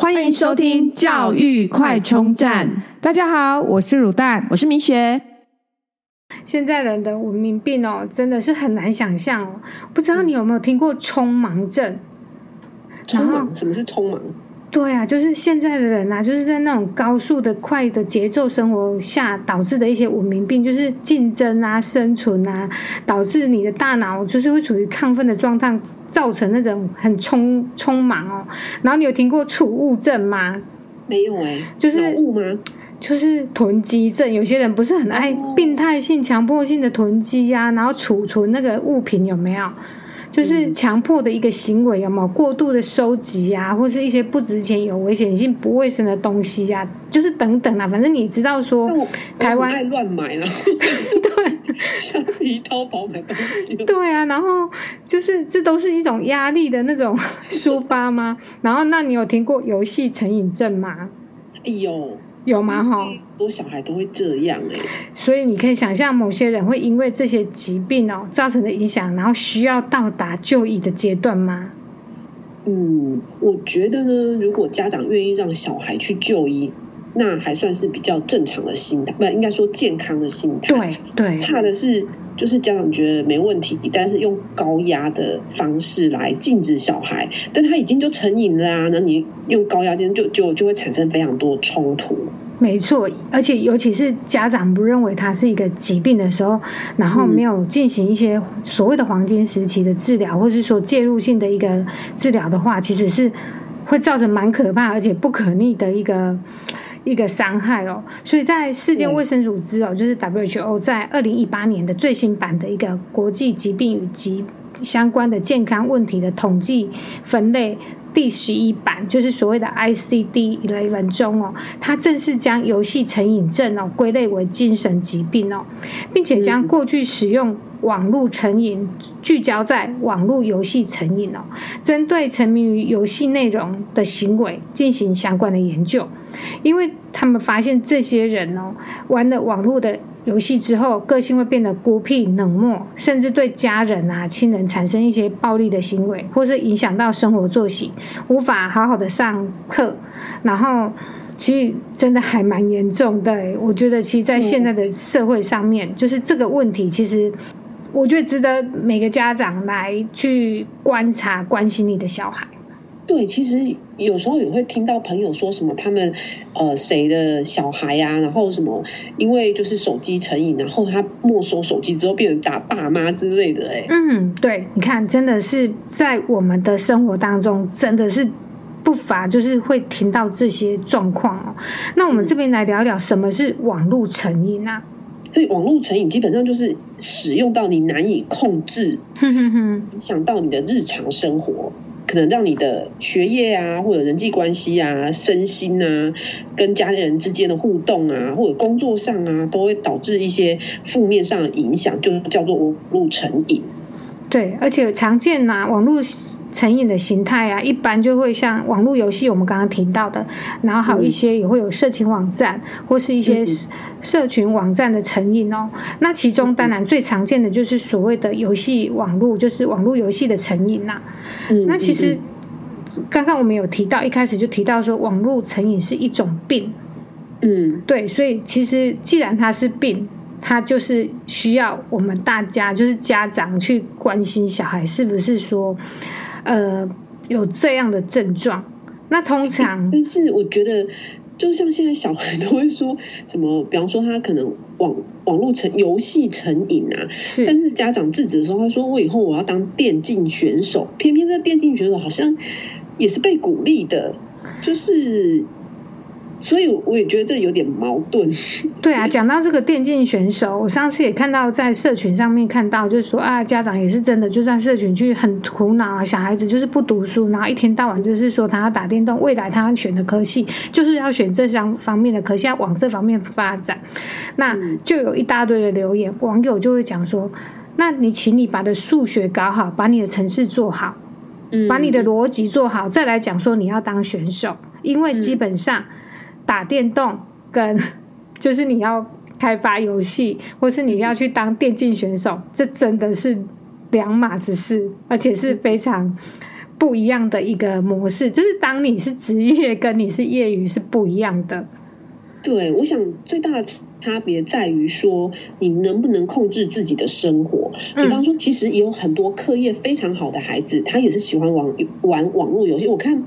欢迎收听教育快充站。大家好，我是乳蛋，我是米雪。现在人的文明病哦，真的是很难想象哦。不知道你有没有听过匆忙症？匆忙？什么是匆忙？对啊，就是现在的人啊，就是在那种高速的快的节奏生活下导致的一些文明病，就是竞争啊、生存啊，导致你的大脑就是会处于亢奋的状态，造成那种很匆匆忙哦。然后你有听过储物症吗？没有哎、欸，就是物吗？就是囤积症。有些人不是很爱病态性、强迫性的囤积呀，然后储存那个物品有没有？就是强迫的一个行为，有没有过度的收集啊，或是一些不值钱、有危险性、不卫生的东西啊，就是等等啊，反正你知道说，台湾太乱买了，对，像你淘宝买东西，对啊，然后就是这都是一种压力的那种 抒发吗？然后，那你有听过游戏成瘾症吗？哎呦。有吗？哈，很多小孩都会这样哎，所以你可以想象，某些人会因为这些疾病哦造成的影响，然后需要到达就医的阶段吗？嗯，我觉得呢，如果家长愿意让小孩去就医，那还算是比较正常的心态，不，应该说健康的心态。对对，怕的是。就是家长觉得没问题，但是用高压的方式来禁止小孩，但他已经就成瘾啦啊！那你用高压，就就就会产生非常多冲突。没错，而且尤其是家长不认为它是一个疾病的时候，然后没有进行一些所谓的黄金时期的治疗，或是说介入性的一个治疗的话，其实是会造成蛮可怕而且不可逆的一个。一个伤害哦，所以在世界卫生组织哦，就是 WHO 在二零一八年的最新版的一个国际疾病与疾相关的健康问题的统计分类第十一版，就是所谓的 ICD Eleven 中哦，它正式将游戏成瘾症哦归类为精神疾病哦，并且将过去使用。网络成瘾聚焦在网络游戏成瘾哦，针对沉迷于游戏内容的行为进行相关的研究，因为他们发现这些人哦玩了网络的游戏之后，个性会变得孤僻冷漠，甚至对家人啊亲人产生一些暴力的行为，或是影响到生活作息，无法好好的上课，然后。其实真的还蛮严重的，我觉得其实，在现在的社会上面，就是这个问题，其实我觉得值得每个家长来去观察、关心你的小孩。对，其实有时候也会听到朋友说什么，他们呃谁的小孩呀、啊，然后什么因为就是手机成瘾，然后他没收手机之后变成打爸妈之类的，哎，嗯，对，你看，真的是在我们的生活当中，真的是。不乏就是会听到这些状况哦。那我们这边来聊聊什么是网络成瘾啊？所以网络成瘾基本上就是使用到你难以控制，哼哼哼，影响到你的日常生活，可能让你的学业啊，或者人际关系啊、身心啊，跟家人之间的互动啊，或者工作上啊，都会导致一些负面上的影响，就叫做网络成瘾。对，而且常见呐、啊，网络成瘾的形态啊，一般就会像网络游戏，我们刚刚提到的，然后还有一些也会有色情网站，或是一些社群网站的成瘾哦。那其中当然最常见的就是所谓的游戏网络，就是网络游戏的成瘾呐、啊。那其实刚刚我们有提到，一开始就提到说，网络成瘾是一种病。嗯，对，所以其实既然它是病。他就是需要我们大家，就是家长去关心小孩是不是说，呃，有这样的症状。那通常，但是我觉得，就像现在小孩都会说什么，比方说他可能网网络成游戏成瘾啊，是。但是家长制止的时候，他说我以后我要当电竞选手，偏偏这电竞选手好像也是被鼓励的，就是。所以我也觉得这有点矛盾。对啊，讲到这个电竞选手，我上次也看到在社群上面看到，就是说啊，家长也是真的就在社群去很苦恼啊，小孩子就是不读书，然后一天到晚就是说他要打电动，未来他要选的科系就是要选这项方面的科系，要往这方面发展。那就有一大堆的留言，网友就会讲说，那你请你把的数学搞好，把你的程式做好，把你的逻辑做好，再来讲说你要当选手，因为基本上。打电动跟就是你要开发游戏，或是你要去当电竞选手，这真的是两码子事，而且是非常不一样的一个模式，就是当你是职业跟你是业余是不一样的。对，我想最大的差别在于说，你能不能控制自己的生活。比方说，其实也有很多课业非常好的孩子，他也是喜欢玩玩网络游戏。我看，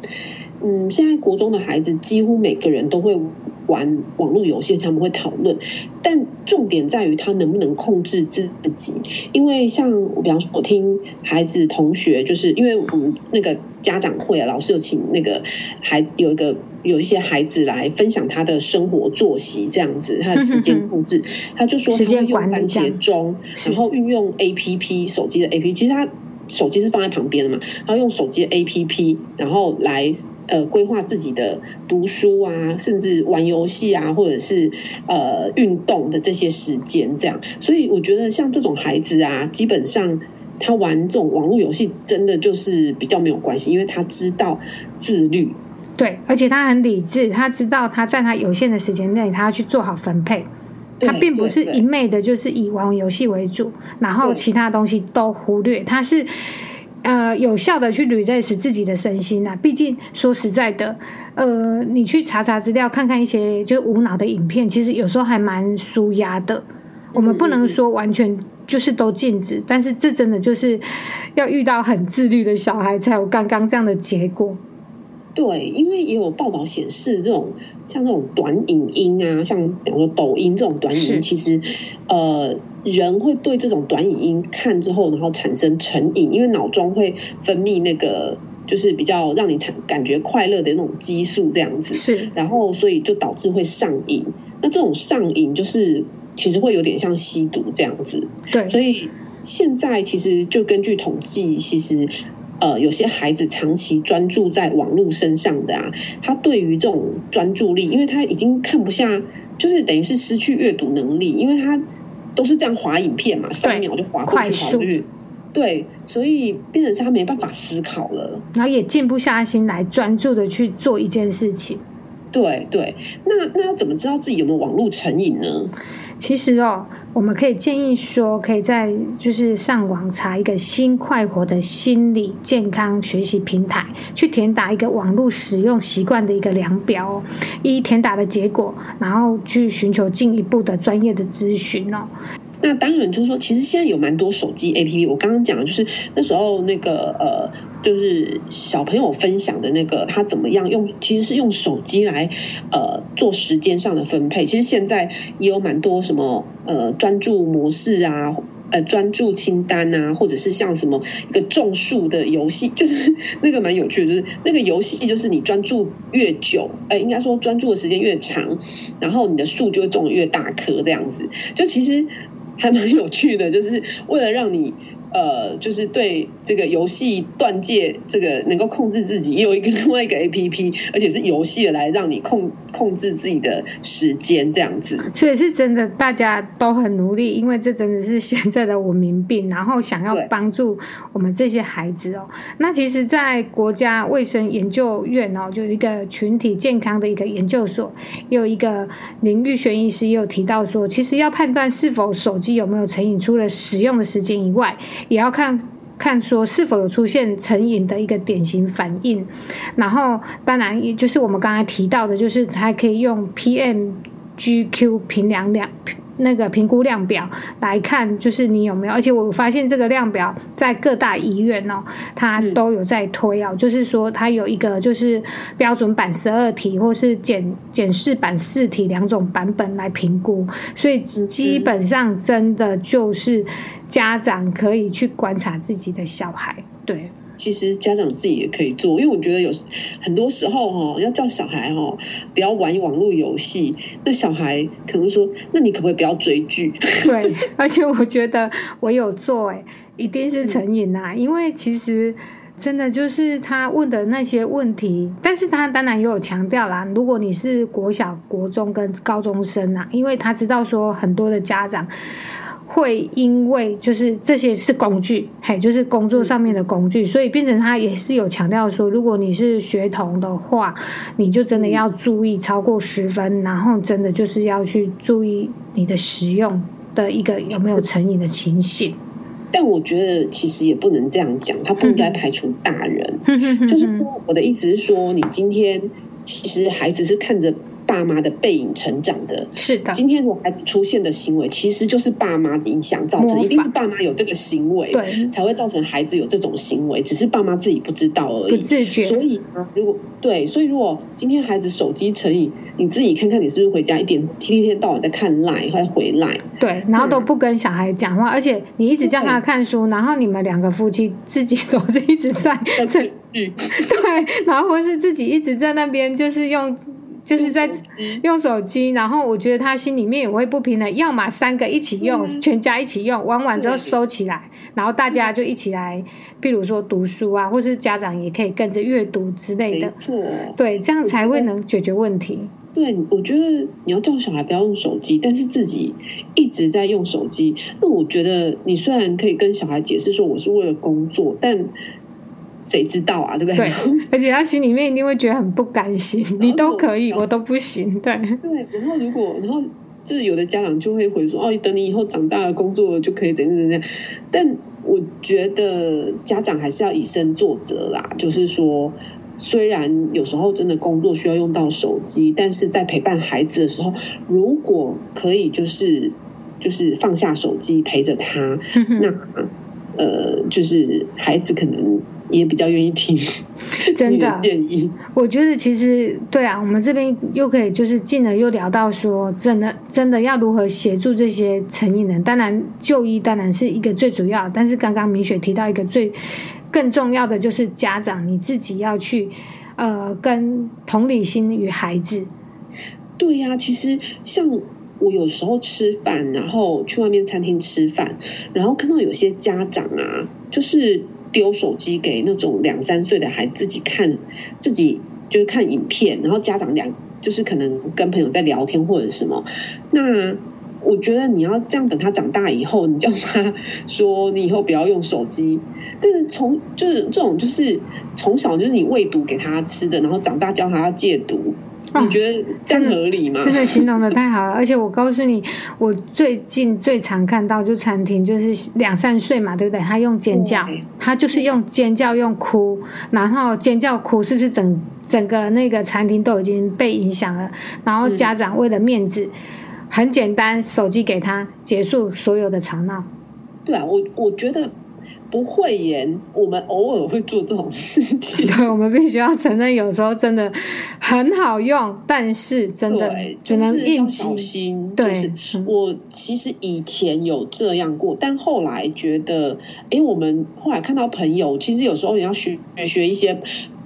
嗯，现在国中的孩子几乎每个人都会玩网络游戏，他们会讨论。但重点在于他能不能控制自己。因为像我，比方说，我听孩子同学，就是因为我们那个家长会啊，老师有请那个孩有一个。有一些孩子来分享他的生活作息，这样子他的时间控制，他就说他会用番茄钟，然后运用 A P P 手机的 A P P，其实他手机是放在旁边的嘛，然后用手机 A P P，然后来呃规划自己的读书啊，甚至玩游戏啊，或者是呃运动的这些时间，这样。所以我觉得像这种孩子啊，基本上他玩这种网络游戏，真的就是比较没有关系，因为他知道自律。对，而且他很理智，他知道他在他有限的时间内，他要去做好分配。他并不是一昧的，就是以玩游戏为主，然后其他东西都忽略。他是呃有效的去 release 自己的身心啊。毕竟说实在的，呃，你去查查资料，看看一些就是无脑的影片，其实有时候还蛮舒压的。我们不能说完全就是都禁止，但是这真的就是要遇到很自律的小孩，才有刚刚这样的结果。对，因为也有报道显示，这种像这种短影音啊，像比方说抖音这种短影音，其实呃，人会对这种短影音看之后，然后产生成瘾，因为脑中会分泌那个就是比较让你产感觉快乐的那种激素，这样子是，然后所以就导致会上瘾。那这种上瘾就是其实会有点像吸毒这样子。对，所以现在其实就根据统计，其实。呃，有些孩子长期专注在网络身上的啊，他对于这种专注力，因为他已经看不下，就是等于是失去阅读能力，因为他都是这样滑影片嘛，三秒就滑过去，划过去，对，所以变成是他没办法思考了，然后也静不下心来专注的去做一件事情。对对，那那要怎么知道自己有没有网络成瘾呢？其实哦，我们可以建议说，可以在就是上网查一个新快活的心理健康学习平台，去填打一个网络使用习惯的一个量表，一填打的结果，然后去寻求进一步的专业的咨询哦。那当然就是说，其实现在有蛮多手机 APP，我刚刚讲的就是那时候那个呃，就是小朋友分享的那个他怎么样用，其实是用手机来呃做时间上的分配。其实现在也有蛮多什么呃专注模式啊，呃专注清单啊，或者是像什么一个种树的游戏，就是那个蛮有趣的，就是那个游戏就是你专注越久，呃应该说专注的时间越长，然后你的树就会种越大棵这样子。就其实。还蛮有趣的，就是为了让你。呃，就是对这个游戏断戒，这个能够控制自己，也有一个 另外一个 APP，而且是游戏来让你控控制自己的时间这样子。所以是真的，大家都很努力，因为这真的是现在的文明病，然后想要帮助我们这些孩子哦。那其实，在国家卫生研究院哦，就有一个群体健康的一个研究所，有一个林玉璇医师也有提到说，其实要判断是否手机有没有成瘾，除了使用的时间以外，也要看看说是否有出现成瘾的一个典型反应，然后当然也就是我们刚才提到的，就是还可以用 PMGQ 平量量。那个评估量表来看，就是你有没有？而且我发现这个量表在各大医院哦，它都有在推哦。就是说，它有一个就是标准版十二题，或是检检视版四题两种版本来评估，所以基本上真的就是家长可以去观察自己的小孩，对。其实家长自己也可以做，因为我觉得有很多时候哈，要叫小孩哈不要玩网络游戏，那小孩可能说，那你可不可以不要追剧？对，而且我觉得我有做哎，一定是成瘾啊，因为其实真的就是他问的那些问题，但是他当然也有强调啦，如果你是国小、国中跟高中生啊，因为他知道说很多的家长。会因为就是这些是工具，嘿，就是工作上面的工具，所以变成他也是有强调说，如果你是学童的话，你就真的要注意超过十分，然后真的就是要去注意你的使用的一个有没有成瘾的情形。但我觉得其实也不能这样讲，他不应该排除大人。就是说，我的意思是说，你今天其实孩子是看着。爸妈的背影成长的，是的。今天如果孩子出现的行为，其实就是爸妈影响造成，一定是爸妈有这个行为，对，才会造成孩子有这种行为，只是爸妈自己不知道而已，不自觉。所以，如果对，所以如果今天孩子手机成瘾，你自己看看，你是不是回家一点，天天到晚在看 Line，或者回来，对，然后都不跟小孩讲话，而且你一直叫他看书，然后你们两个夫妻自己都是一直在这，对，然后或是自己一直在那边，就是用。就是在用手机，然后我觉得他心里面也会不平衡，要么三个一起用，嗯、全家一起用，玩完之后收起来，然后大家就一起来，譬如说读书啊，或是家长也可以跟着阅读之类的。对，这样才会能解决问题。对，我觉得你要叫小孩不要用手机，但是自己一直在用手机，那我觉得你虽然可以跟小孩解释说我是为了工作，但。谁知道啊，对不对？对，而且他心里面一定会觉得很不甘心。你都可以，我都不行。对对，然后如果，然后就是有的家长就会回说：“哦，等你以后长大了，工作了就可以怎样怎样。”但我觉得家长还是要以身作则啦。就是说，虽然有时候真的工作需要用到手机，但是在陪伴孩子的时候，如果可以，就是就是放下手机陪着他，那呃，就是孩子可能。也比较愿意听，真的建议。我觉得其实对啊，我们这边又可以就是进而又聊到说，真的真的要如何协助这些成瘾人。当然就医当然是一个最主要，但是刚刚明雪提到一个最更重要的就是家长你自己要去呃跟同理心与孩子。对呀、啊，其实像我有时候吃饭，然后去外面餐厅吃饭，然后看到有些家长啊，就是。丢手机给那种两三岁的孩子自己看，自己就是看影片，然后家长两就是可能跟朋友在聊天或者什么。那我觉得你要这样，等他长大以后，你叫他说你以后不要用手机。但是从就是这种就是从小就是你喂毒给他吃的，然后长大教他要戒毒。你觉得真的合理吗？真的形容的太好了，而且我告诉你，我最近最常看到就餐厅，就是两三岁嘛，对不对？他用尖叫，他就是用尖叫用哭，然后尖叫哭，是不是整整个那个餐厅都已经被影响了？然后家长为了面子，很简单，手机给他，结束所有的吵闹。对啊，我我觉得。不会言，我们偶尔会做这种事情。对，我们必须要承认，有时候真的很好用，但是真的只能应急。小心。对，就是我其实以前有这样过，但后来觉得，哎，我们后来看到朋友，其实有时候你要学学一些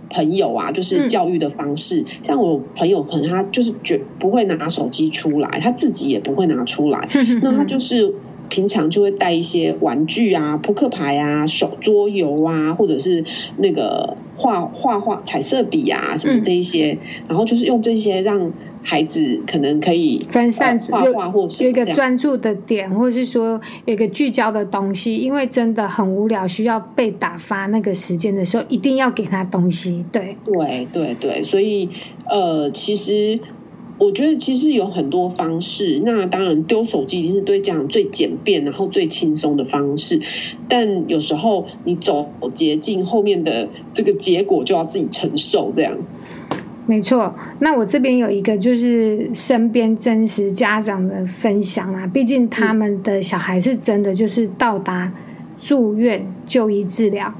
朋友啊，就是教育的方式。嗯、像我朋友，可能他就是绝不会拿手机出来，他自己也不会拿出来，那他就是。平常就会带一些玩具啊、扑克牌啊、手桌游啊，或者是那个画画画彩色笔啊什么这一些，嗯、然后就是用这些让孩子可能可以分散画画，或者有一个专注的点，或者是说有一个聚焦的东西。因为真的很无聊，需要被打发那个时间的时候，一定要给他东西。对对对对，所以呃，其实。我觉得其实有很多方式，那当然丢手机一定是对家长最简便，然后最轻松的方式。但有时候你走捷径，后面的这个结果就要自己承受。这样，没错。那我这边有一个就是身边真实家长的分享啦，毕竟他们的小孩是真的就是到达住院就医治疗。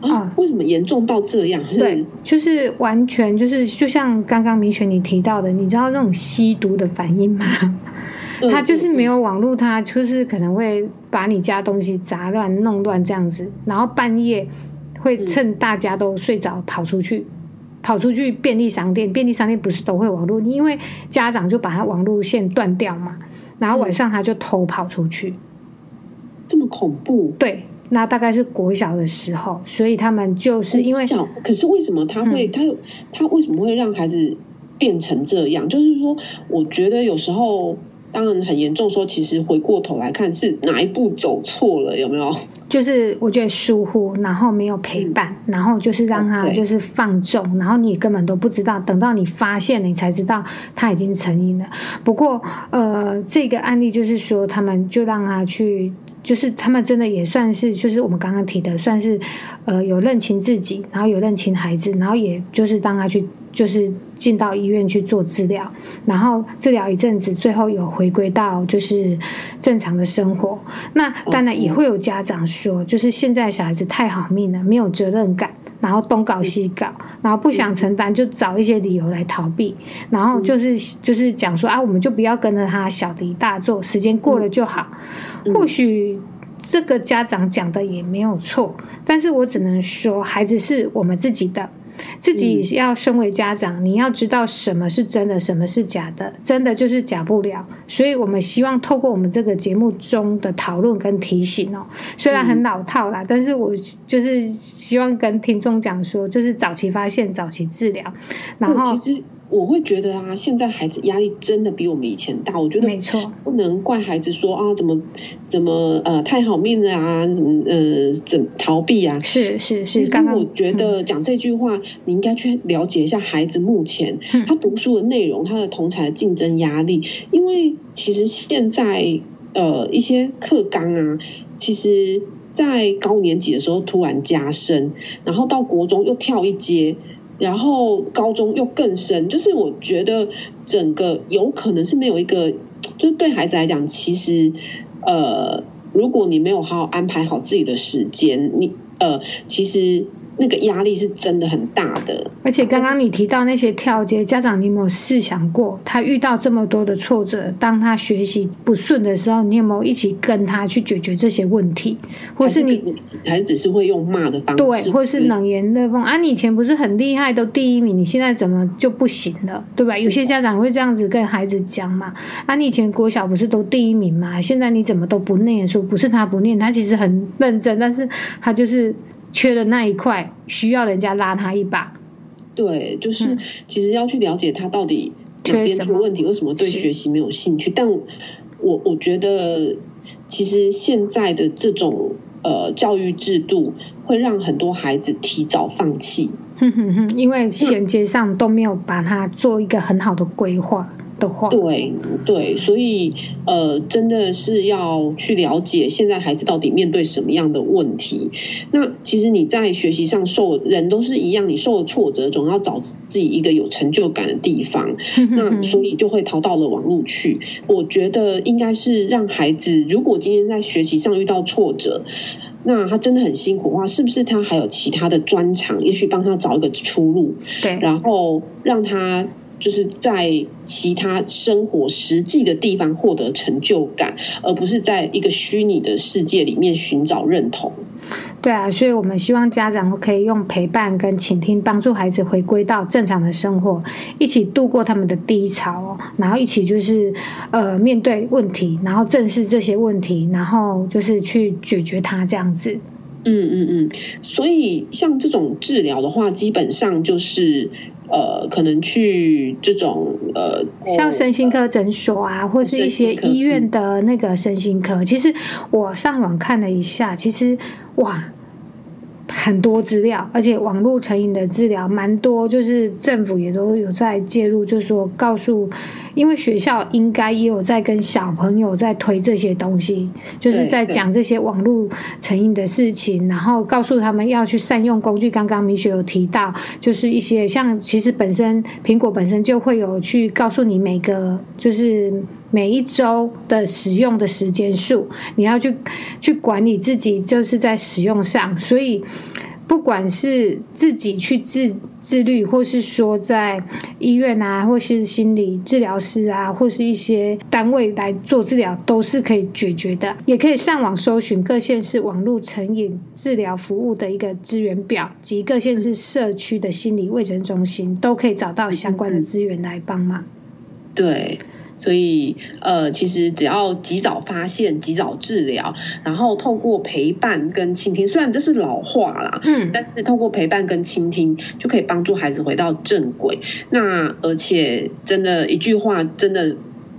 啊，为什么严重到这样？是对，就是完全就是，就像刚刚明雪你提到的，你知道那种吸毒的反应吗？他就是没有网络，他就是可能会把你家东西砸乱弄乱这样子，然后半夜会趁大家都睡着跑出去，跑出去便利商店，便利商店不是都会网络？因为家长就把他网络线断掉嘛，然后晚上他就偷跑出去，这么恐怖？对。那大概是国小的时候，所以他们就是因为小，可是为什么他会，嗯、他他为什么会让孩子变成这样？就是说，我觉得有时候当然很严重，说其实回过头来看是哪一步走错了，有没有？就是我觉得疏忽，然后没有陪伴，嗯、然后就是让他就是放纵，嗯、然后你根本都不知道，等到你发现了，你才知道他已经成瘾了。不过，呃，这个案例就是说，他们就让他去。就是他们真的也算是，就是我们刚刚提的，算是呃有认清自己，然后有认清孩子，然后也就是当他去就是进到医院去做治疗，然后治疗一阵子，最后有回归到就是正常的生活。那当然也会有家长说，就是现在小孩子太好命了，没有责任感。然后东搞西搞，然后不想承担，就找一些理由来逃避，然后就是就是讲说啊，我们就不要跟着他小题大做，时间过了就好。或许这个家长讲的也没有错，但是我只能说，孩子是我们自己的。自己要身为家长，你要知道什么是真的，什么是假的，真的就是假不了。所以我们希望透过我们这个节目中的讨论跟提醒哦，虽然很老套啦，但是我就是希望跟听众讲说，就是早期发现，早期治疗，然后。我会觉得啊，现在孩子压力真的比我们以前大。我觉得没错，不能怪孩子说啊，怎么怎么呃太好命了啊，怎么呃怎逃避啊？是是是。刚刚我觉得讲这句话，你应该去了解一下孩子目前他读书的内容，他的同才的竞争压力。因为其实现在呃一些课纲啊，其实在高年级的时候突然加深，然后到国中又跳一阶。然后高中又更深，就是我觉得整个有可能是没有一个，就是对孩子来讲，其实呃，如果你没有好好安排好自己的时间，你呃，其实。那个压力是真的很大的，而且刚刚你提到那些跳阶，家长你有没有试想过，他遇到这么多的挫折，当他学习不顺的时候，你有没有一起跟他去解决这些问题？或是你还是只是会用骂的方式，对，或是冷言热讽啊？你以前不是很厉害，都第一名，你现在怎么就不行了？对吧？有些家长会这样子跟孩子讲嘛，啊，你以前国小不是都第一名嘛？现在你怎么都不念书？不是他不念，他其实很认真，但是他就是。缺的那一块，需要人家拉他一把。对，就是其实要去了解他到底哪边出问题，为什么对学习没有兴趣。但我我觉得，其实现在的这种呃教育制度，会让很多孩子提早放弃。哼哼哼，因为衔接上都没有把它做一个很好的规划。的话，对对，所以呃，真的是要去了解现在孩子到底面对什么样的问题。那其实你在学习上受人都是一样，你受了挫折，总要找自己一个有成就感的地方。那所以就会逃到了网络去。我觉得应该是让孩子，如果今天在学习上遇到挫折，那他真的很辛苦的话，是不是他还有其他的专长，也许帮他找一个出路？对，然后让他。就是在其他生活实际的地方获得成就感，而不是在一个虚拟的世界里面寻找认同。对啊，所以我们希望家长可以用陪伴跟倾听，帮助孩子回归到正常的生活，一起度过他们的低潮，然后一起就是呃面对问题，然后正视这些问题，然后就是去解决它这样子。嗯嗯嗯，所以像这种治疗的话，基本上就是。呃，可能去这种呃，像身心科诊所啊，或是一些医院的那个身心科。其实我上网看了一下，其实哇。很多资料，而且网络成瘾的治疗蛮多，就是政府也都有在介入，就是说告诉，因为学校应该也有在跟小朋友在推这些东西，就是在讲这些网络成瘾的事情，然后告诉他们要去善用工具。刚刚米雪有提到，就是一些像其实本身苹果本身就会有去告诉你每个就是。每一周的使用的时间数，你要去去管理自己，就是在使用上。所以，不管是自己去自自律，或是说在医院啊，或是心理治疗师啊，或是一些单位来做治疗，都是可以解决的。也可以上网搜寻各县市网络成瘾治疗服务的一个资源表，及各县市社区的心理卫生中心，都可以找到相关的资源来帮忙。对。所以，呃，其实只要及早发现、及早治疗，然后透过陪伴跟倾听，虽然这是老话啦，嗯，但是透过陪伴跟倾听，就可以帮助孩子回到正轨。那而且，真的一句话，真的，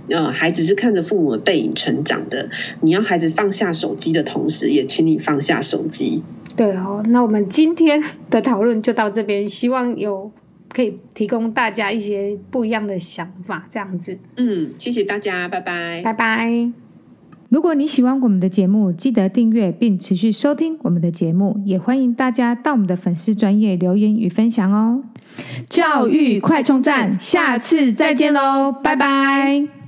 呃，孩子是看着父母的背影成长的。你要孩子放下手机的同时，也请你放下手机。对哦，那我们今天的讨论就到这边，希望有。可以提供大家一些不一样的想法，这样子。嗯，谢谢大家，拜拜，拜拜。如果你喜欢我们的节目，记得订阅并持续收听我们的节目，也欢迎大家到我们的粉丝专业留言与分享哦。教育快充站，下次再见喽，拜拜。